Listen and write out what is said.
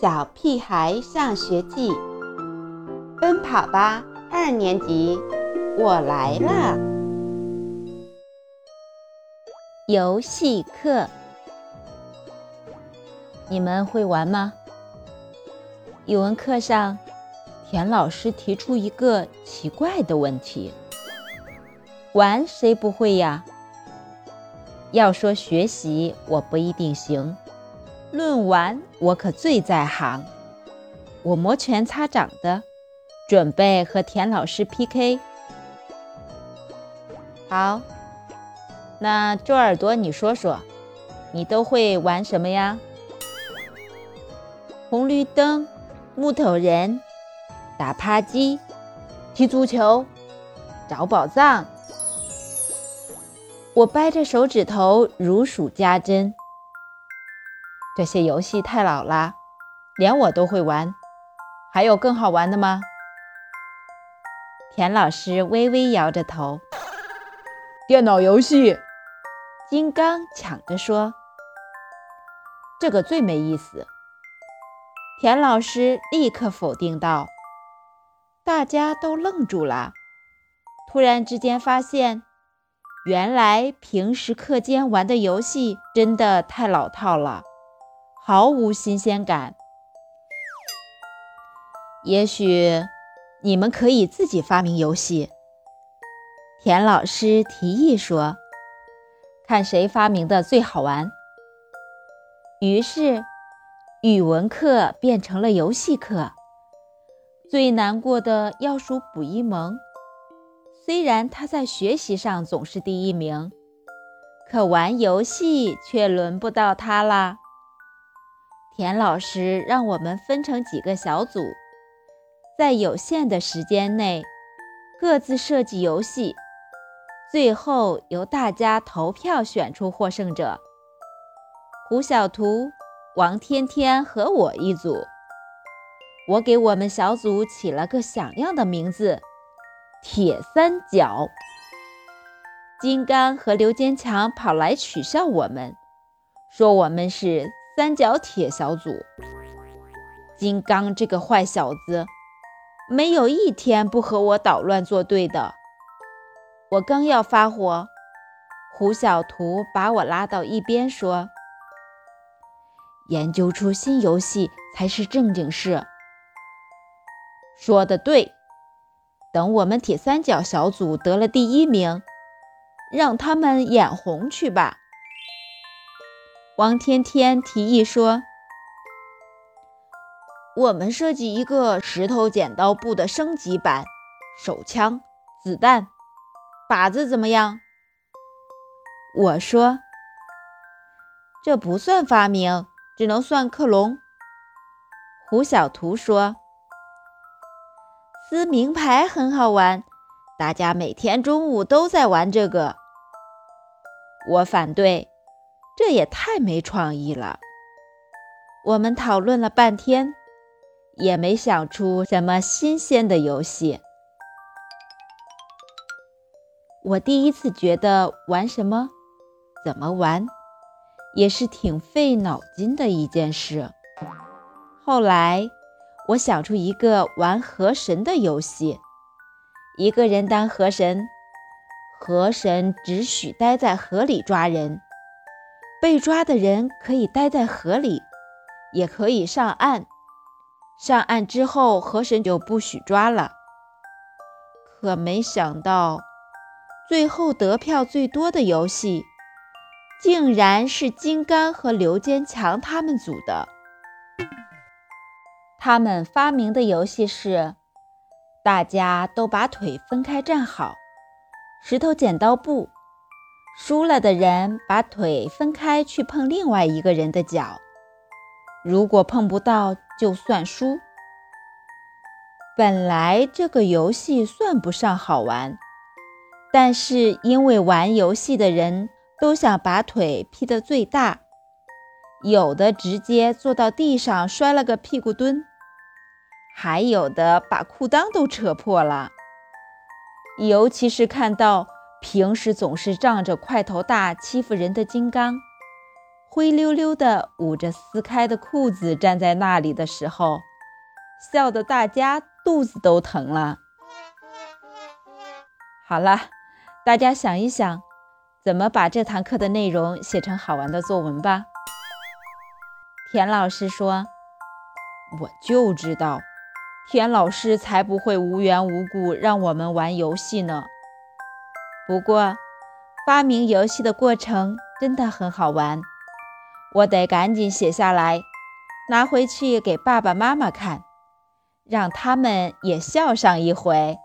小屁孩上学记，奔跑吧二年级，我来了。游戏课，你们会玩吗？语文课上，田老师提出一个奇怪的问题：玩谁不会呀？要说学习，我不一定行。论玩，我可最在行。我摩拳擦掌的，准备和田老师 PK。好，那周耳朵，你说说，你都会玩什么呀？红绿灯、木头人、打趴机、踢足球、找宝藏。我掰着手指头，如数家珍。这些游戏太老了，连我都会玩。还有更好玩的吗？田老师微微摇着头。电脑游戏，金刚抢着说：“这个最没意思。”田老师立刻否定道。大家都愣住了，突然之间发现，原来平时课间玩的游戏真的太老套了。毫无新鲜感。也许你们可以自己发明游戏。田老师提议说：“看谁发明的最好玩。”于是，语文课变成了游戏课。最难过的要数卜一萌，虽然他在学习上总是第一名，可玩游戏却轮不到他啦。田老师让我们分成几个小组，在有限的时间内各自设计游戏，最后由大家投票选出获胜者。胡小图、王天天和我一组。我给我们小组起了个响亮的名字——铁三角。金刚和刘坚强跑来取笑我们，说我们是。三角铁小组，金刚这个坏小子，没有一天不和我捣乱作对的。我刚要发火，胡小图把我拉到一边说：“研究出新游戏才是正经事。”说的对，等我们铁三角小组得了第一名，让他们眼红去吧。王天天提议说：“我们设计一个石头剪刀布的升级版，手枪、子弹、靶子怎么样？”我说：“这不算发明，只能算克隆。”胡小图说：“撕名牌很好玩，大家每天中午都在玩这个。”我反对。这也太没创意了。我们讨论了半天，也没想出什么新鲜的游戏。我第一次觉得玩什么、怎么玩，也是挺费脑筋的一件事。后来，我想出一个玩河神的游戏，一个人当河神，河神只许待在河里抓人。被抓的人可以待在河里，也可以上岸。上岸之后，河神就不许抓了。可没想到，最后得票最多的游戏，竟然是金刚和刘坚强他们组的。他们发明的游戏是：大家都把腿分开站好，石头剪刀布。输了的人把腿分开去碰另外一个人的脚，如果碰不到就算输。本来这个游戏算不上好玩，但是因为玩游戏的人都想把腿劈得最大，有的直接坐到地上摔了个屁股墩，还有的把裤裆都扯破了。尤其是看到。平时总是仗着块头大欺负人的金刚，灰溜溜的捂着撕开的裤子站在那里的时候，笑得大家肚子都疼了。好了，大家想一想，怎么把这堂课的内容写成好玩的作文吧。田老师说：“我就知道，田老师才不会无缘无故让我们玩游戏呢。不过，发明游戏的过程真的很好玩，我得赶紧写下来，拿回去给爸爸妈妈看，让他们也笑上一回。”